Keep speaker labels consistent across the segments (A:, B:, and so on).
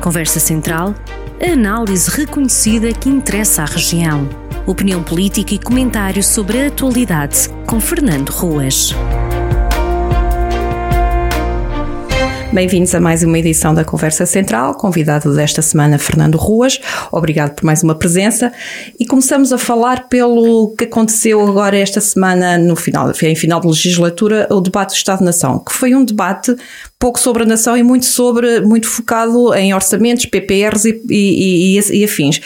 A: Conversa Central, análise reconhecida que interessa à região. Opinião política e comentário sobre a atualidade, com Fernando Ruas.
B: Bem-vindos a mais uma edição da Conversa Central. Convidado desta semana, Fernando Ruas. Obrigado por mais uma presença. E começamos a falar pelo que aconteceu agora esta semana, no final, em final de legislatura, o debate do Estado-Nação, que foi um debate pouco sobre a nação e muito sobre, muito focado em orçamentos, PPRs e, e, e, e afins.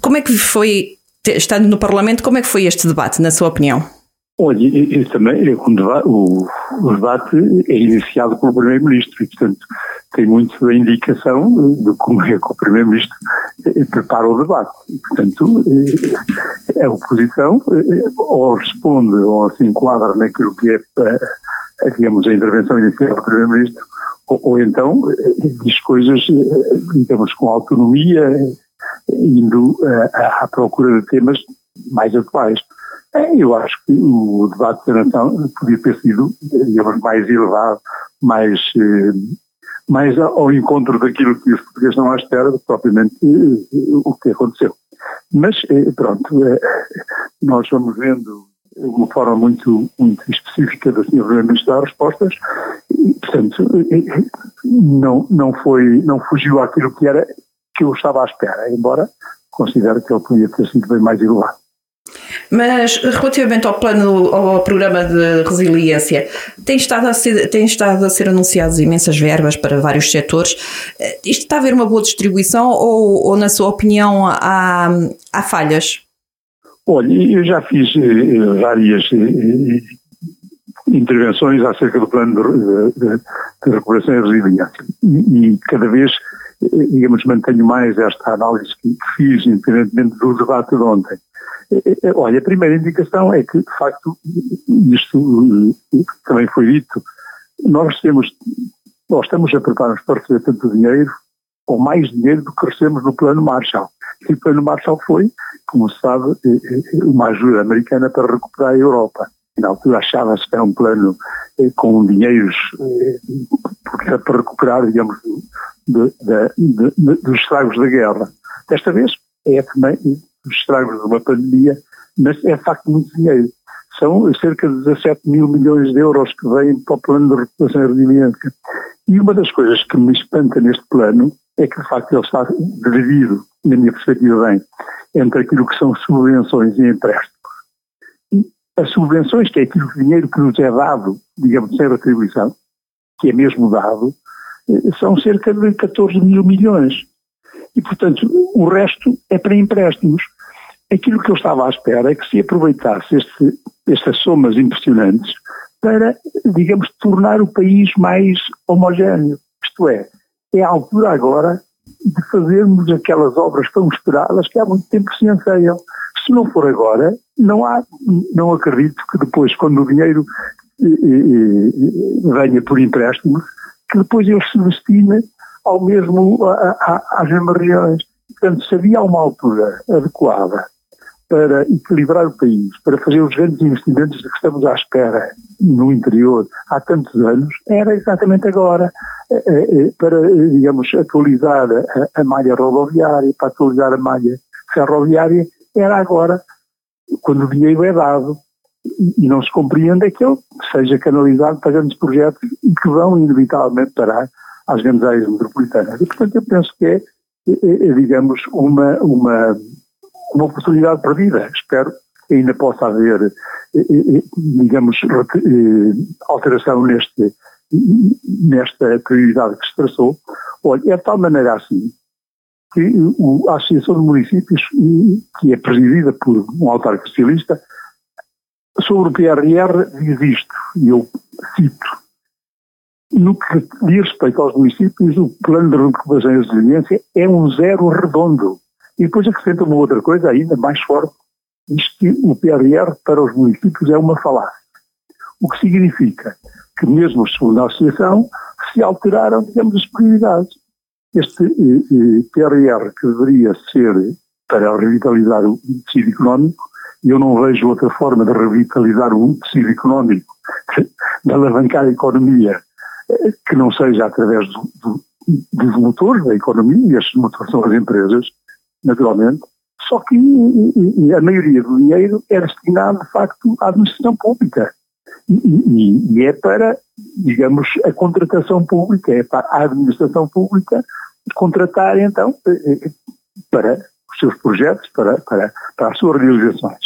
B: Como é que foi, estando no Parlamento, como é que foi este debate, na sua opinião?
C: Olha, isso também, o, o, debate é iniciado pelo Primeiro-Ministro e, portanto, tem muito a indicação de como é que o Primeiro-Ministro eh, prepara o debate. E, portanto, eh, a oposição eh, ou responde ou se enquadra naquilo que é, digamos, a intervenção inicial do Primeiro-Ministro, ou, ou, então diz coisas, digamos, com autonomia, indo à procura de temas mais atuais. É, eu acho que o debate da nação podia ter sido, digamos, mais elevado, mais, eh, mais ao encontro daquilo que os portugueses estão à espera, propriamente eh, o que aconteceu. Mas, eh, pronto, nós vamos vendo de uma forma muito, muito específica da Sra. Primeira-Ministra dar respostas e, portanto, não, não, foi, não fugiu àquilo que era que eu estava à espera, embora considere que ele podia ter sido bem mais elevado.
B: Mas relativamente ao plano, ao programa de resiliência, tem estado a ser, tem estado a ser anunciadas imensas verbas para vários setores. Eh, isto está a haver uma boa distribuição ou, ou na sua opinião, há, há falhas?
C: Olha, eu já fiz eh, várias eh, intervenções acerca do plano de, de, de recuperação e resiliência e, e cada vez digamos, mantenho mais esta análise que fiz, independentemente do debate de ontem. Olha, a primeira indicação é que, de facto, isto também foi dito, nós temos, nós estamos a preparar-nos para receber tanto dinheiro, ou mais dinheiro do que recebemos no plano Marshall. E o plano Marshall foi, como se sabe, uma ajuda americana para recuperar a Europa. Na altura achava-se que era um plano eh, com dinheiros eh, para recuperar, digamos, de, de, de, dos estragos da guerra. Desta vez é também dos estragos de uma pandemia, mas é de facto muito dinheiro. São cerca de 17 mil milhões de euros que vêm para o plano de recuperação e resiliência. E uma das coisas que me espanta neste plano é que, de facto, ele está dividido, na minha perspectiva bem, entre aquilo que são subvenções e empréstimos. As subvenções, que é aquilo dinheiro que nos é dado, digamos, sem retribuição, que é mesmo dado, eh, são cerca de 14 mil milhões. E, portanto, o resto é para empréstimos. Aquilo que eu estava à espera é que se aproveitasse este, estas somas impressionantes para, digamos, tornar o país mais homogéneo. Isto é, é a altura agora de fazermos aquelas obras tão esperadas que há muito tempo se anseiam. Se não for agora, não há, não acredito que depois, quando o dinheiro eh, eh, eh venha por empréstimos, que depois ele se destine ao mesmo às mesmas regiões. Portanto, se havia uma altura adequada para equilibrar o país, para fazer os grandes investimentos de que estamos à espera no interior há tantos anos, era exatamente agora, para, digamos, atualizar a, malha rodoviária, para atualizar a malha ferroviária, era agora, quando o dinheiro é dado, e não se compreende é que ele seja canalizado para grandes projetos e que vão inevitavelmente parar às grandes áreas metropolitanas. E, portanto, eu penso que é, é, é digamos, uma, uma, uma oportunidade perdida. Espero que ainda possa haver, é, é, é digamos, alteração neste, nesta prioridade que se traçou. Olha, é de tal maneira assim que a Associação de Municípios, que é presidida por um autarca socialista, sobre o PRR diz isto, e eu cito, no que diz respeito aos municípios, o plano de recuperação e resiliência é um zero redondo. E depois acrescenta uma outra coisa ainda mais forte, diz que o PRR para os municípios é uma falácia. O que significa que, mesmo segundo a associação, se alteraram, digamos, as prioridades. Este eh, eh, PRR, que deveria ser para revitalizar o tecido económico, eu não vejo outra forma de revitalizar o tecido económico, de alavancar a economia, que não seja através do, do, dos motores da economia, e estes motores são as empresas, naturalmente, só que a maioria do dinheiro é destinado, de facto, à administração pública. E, e, é para, digamos, a contratação pública, é para a administração pública contratar, então, eh, eh, para os seus projetos, para, para, para as suas realizações.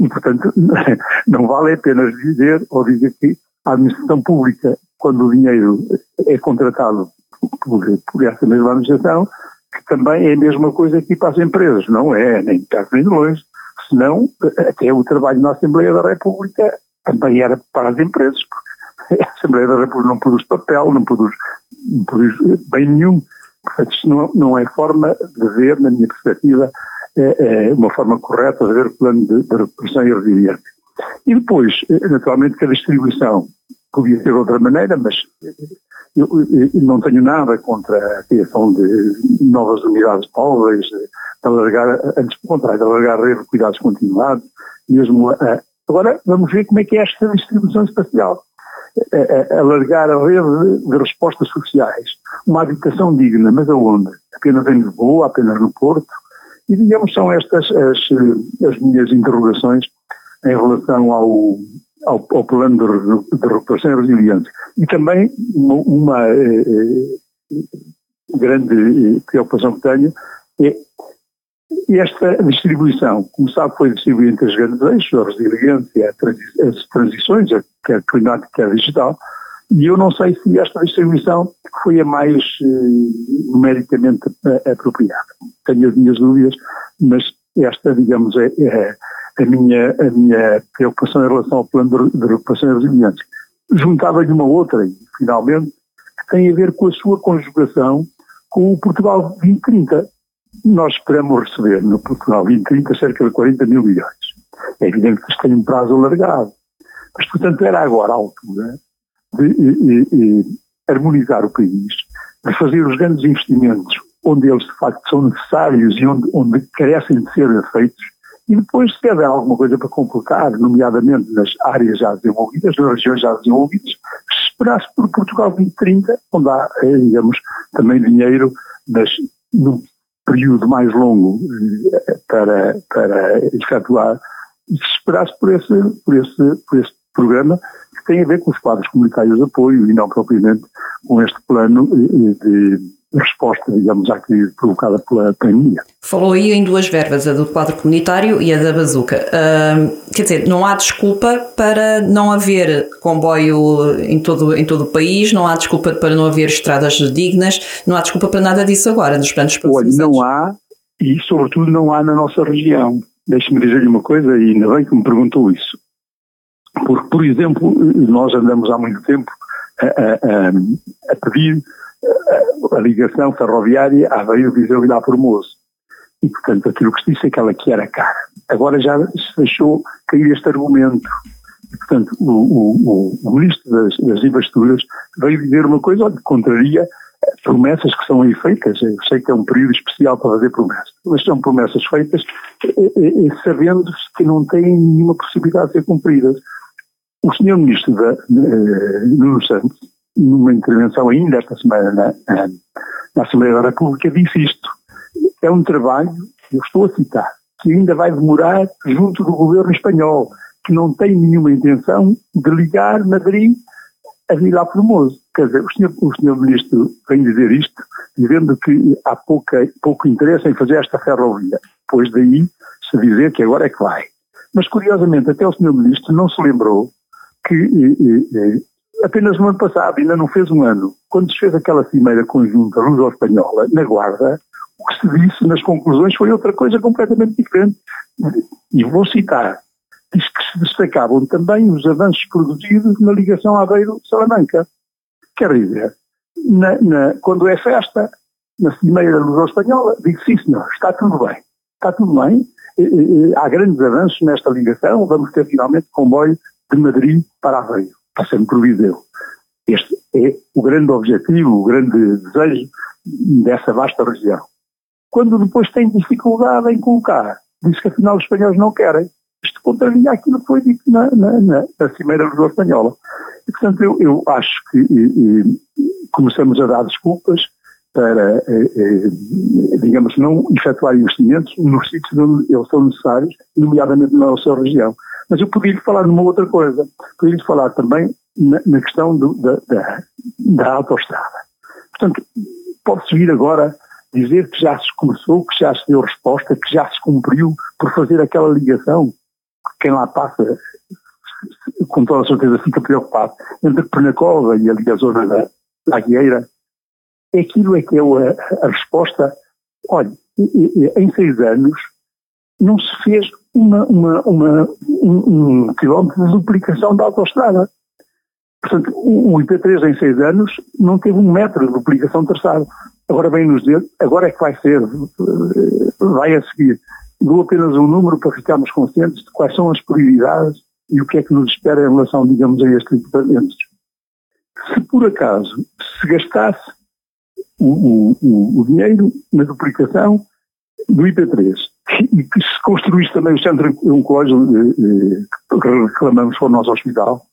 C: E, portanto, não vale apenas dizer ou dizer que a administração pública, quando o dinheiro é contratado por, por essa mesma administração, que também é a mesma coisa aqui para as empresas. Não é, nem perto nem longe. Senão, até o trabalho na Assembleia da República também era para as empresas. A Assembleia da República não produz papel, não produz, não produz bem nenhum. Portanto, isto não, não é forma de ver, na minha perspectiva, é, é uma forma correta de ver o plano de, de recuperação e resiliência. E depois, eh, naturalmente, que a distribuição podia ser de outra maneira, mas eu, eu, não tenho nada contra a criação de novas unidades móveis, de alargar, antes contrário, de alargar a rede de cuidados continuados, mesmo a, Agora vamos ver como é que é esta distribuição espacial. Alargar a rede de respostas sociais, uma habitação digna, mas aonde? Apenas em Lisboa, apenas no Porto? E digamos são estas as, as minhas interrogações em relação ao, ao, ao plano de, de recuperação e resiliência. E também uma, uma eh, eh grande eh, preocupação que tenho é esta distribuição, como sabe, foi distribuída entre as grandes eixos, a resiliência, as transições, quer climática, quer digital, e eu não sei se esta distribuição foi a mais eh, numericamente apropriada. Tenho as minhas dúvidas, mas esta, digamos, é, é a, minha, a minha preocupação em relação ao plano de, recuperação e resiliência. Juntava-lhe uma outra, finalmente, que tem a ver com a sua conjugação com o Portugal 2030 nós esperamos receber no Portugal 2030 cerca de 40 mil milhões. É evidente que isto tem um prazo alargado. Mas, portanto, era agora a altura de, de, de harmonizar o país, de fazer os grandes investimentos onde eles de facto são necessários e onde, onde carecem de ser feitos, e depois, se houver alguma coisa para completar, nomeadamente nas áreas já desenvolvidas, nas regiões já desenvolvidas, se esperasse por Portugal 2030, onde há, eh, digamos, também dinheiro, mas no período mais longo eh, para, para efetuar e se esperasse por esse, por, esse, por esse programa que tem a ver com os quadros comunitários de apoio e não propriamente com este plano eh, de resposta, digamos, à crise provocada pela pandemia.
B: Falou aí em duas verbas, a do quadro comunitário e a da bazuca. Uh, quer dizer, não há desculpa para não haver comboio em todo, em todo o país, não há desculpa para não haver estradas dignas, não há desculpa para nada disso agora, nos planos
C: Olha, não há, e sobretudo não há na nossa região. Deixe-me dizer-lhe uma coisa, e ainda bem que me perguntou isso. Porque, por exemplo, nós andamos há muito tempo a, a, a pedir a ligação ferroviária Aveiro, Viseu lá Formoso. E, portanto, aquilo que se disse é que ela que era cara. Agora já se deixou cair este argumento. E, portanto, o, o, o Ministro das, das Infraestruturas veio dizer uma coisa onde contraria promessas que são aí feitas. Eu sei que é um período especial para fazer promessas, mas são promessas feitas sabendo que não têm nenhuma possibilidade de ser cumpridas. O Sr. Ministro da, Santos numa intervenção ainda esta semana na, na Assembleia da República, disse isto. É um trabalho, eu estou a citar, que ainda vai demorar junto do governo espanhol, que não tem nenhuma intenção de ligar Madrid a Vila Formoso. Quer dizer, o senhor, o senhor Ministro vem dizer isto, dizendo que há pouca, pouco interesse em fazer esta ferrovia. Pois daí se dizer que agora é que vai. Mas, curiosamente, até o senhor Ministro não se lembrou que eh, eh, apenas no ano passado, ainda não fez um ano, quando se fez aquela cimeira conjunta luso-espanhola, na Guarda, o que se disse nas conclusões foi outra coisa completamente diferente. E vou citar, diz que se destacavam também os avanços produzidos na ligação Aveiro-Salamanca. Quer dizer, na, na, quando é festa, na cimeira luso-espanhola, digo sim senhor, está tudo bem, está tudo bem, há grandes avanços nesta ligação, vamos ter finalmente comboio de Madrid para Aveiro passando por Viseu. Este é o grande objetivo, o grande desejo dessa vasta região. Quando depois tem dificuldade em colocar, diz que afinal os espanhóis não querem. Isto contraria aquilo que foi dito na, na, na, na Cimeira Região Espanhola. E, portanto, eu, eu acho que e, e, começamos a dar desculpas para, eh, eh, digamos, não efetuar investimentos nos sítios onde eles são necessários, nomeadamente na nossa região. Mas eu podia falar numa outra coisa. Podia falar também na, na questão do, da, da, da autoestrada. Portanto, pode-se vir agora dizer que já se começou, que já se deu resposta, que já se cumpriu por fazer aquela ligação. Quem lá passa, com toda a certeza, fica preocupado entre Pernacova e ali a zona da, da Agueira. Aquilo é que é a, a resposta. Olha, em seis anos não se fez uma, uma, uma, um, um quilómetro de duplicação da autoestrada. Portanto, o IP3 em seis anos não teve um metro de duplicação traçado. Agora vem nos dizer, agora é que vai ser, vai a seguir. Dou apenas um número para ficarmos conscientes de quais são as prioridades e o que é que nos espera em relação, digamos, a estes equipamentos. Se por acaso se gastasse o, o, o dinheiro na duplicação do IP3 e que se construísse também o centro oncológico que reclamamos para o nosso hospital,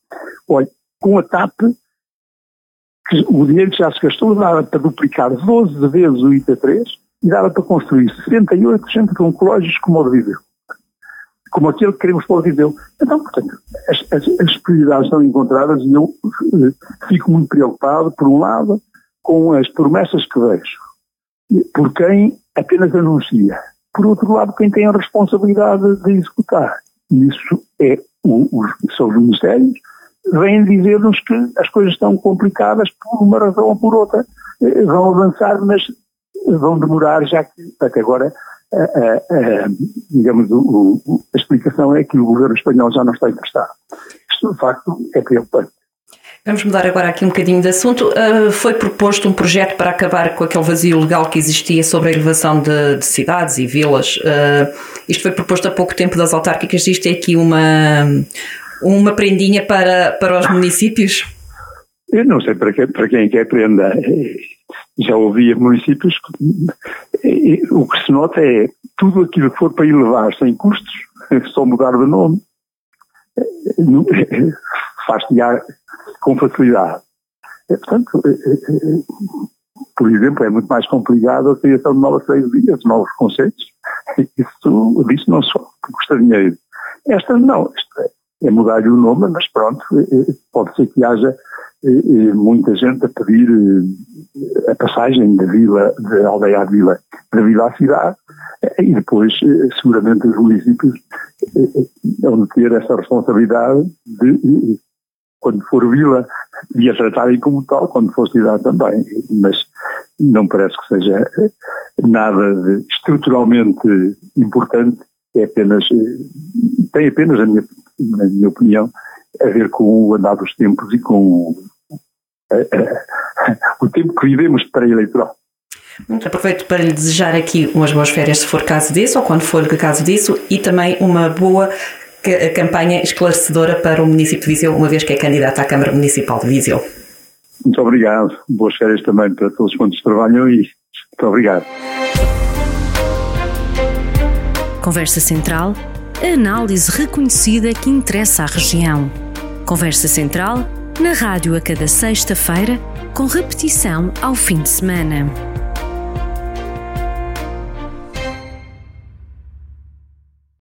C: olha, com a TAP, que o dinheiro que já se gastou dava para duplicar 12 vezes o IP3 e dava para construir 68 centros oncológicos como o de Viseu. Como aquele que queremos para o Viseu. Então, portanto, as, as, as prioridades estão encontradas e eu eh, fico muito preocupado, por um lado, com as promessas que vejo, por quem apenas anuncia. Por outro lado, quem tem a responsabilidade de executar. Isso é o, os, são os ministérios, vêm dizer-nos que as coisas estão complicadas por uma razão ou por outra. Eh, vão avançar, mas vão demorar, já que até agora, a, a, a digamos, o, a explicação é que o governo espanhol já não está interessado. Isto, de facto, é preocupante.
B: Vamos mudar agora aqui um bocadinho de assunto. Uh, foi proposto um projeto para acabar com aquele vazio legal que existia sobre a elevação de, de cidades e vilas. Uh, isto foi proposto há pouco tempo das autárquicas. Isto é aqui uma, uma prendinha para, para os municípios?
C: Eu não sei para, que, para quem quer prenda. Já ouvi municípios. O que se nota é tudo aquilo que for para elevar sem custos, só mudar de nome, faz-se com facilidade. Portanto, por exemplo, é muito mais complicado a criação de novas freguesias, de novos conceitos. Isso, disso não só custa dinheiro. Esta não, esta é é mudar-lhe o nome, mas pronto, pode ser que haja muita gente a pedir a passagem da vila, da aldeia à vila, da vila à cidade, e depois, seguramente, os municípios vão ter essa responsabilidade de, quando for vila, de a tratarem como tal, quando for cidade também. Mas não parece que seja nada de estruturalmente importante, é apenas, tem apenas a minha na minha opinião, a ver com o andar dos tempos e com o, o tempo que vivemos para eleitoral.
B: Aproveito para lhe desejar aqui umas boas férias, se for caso disso, ou quando for caso disso, e também uma boa campanha esclarecedora para o município de Viseu, uma vez que é candidato à Câmara Municipal de Viseu.
C: Muito obrigado. Boas férias também para todos quantos trabalham e muito obrigado.
A: Conversa Central a análise reconhecida que interessa à região. Conversa Central, na rádio a cada sexta-feira, com repetição ao fim de semana.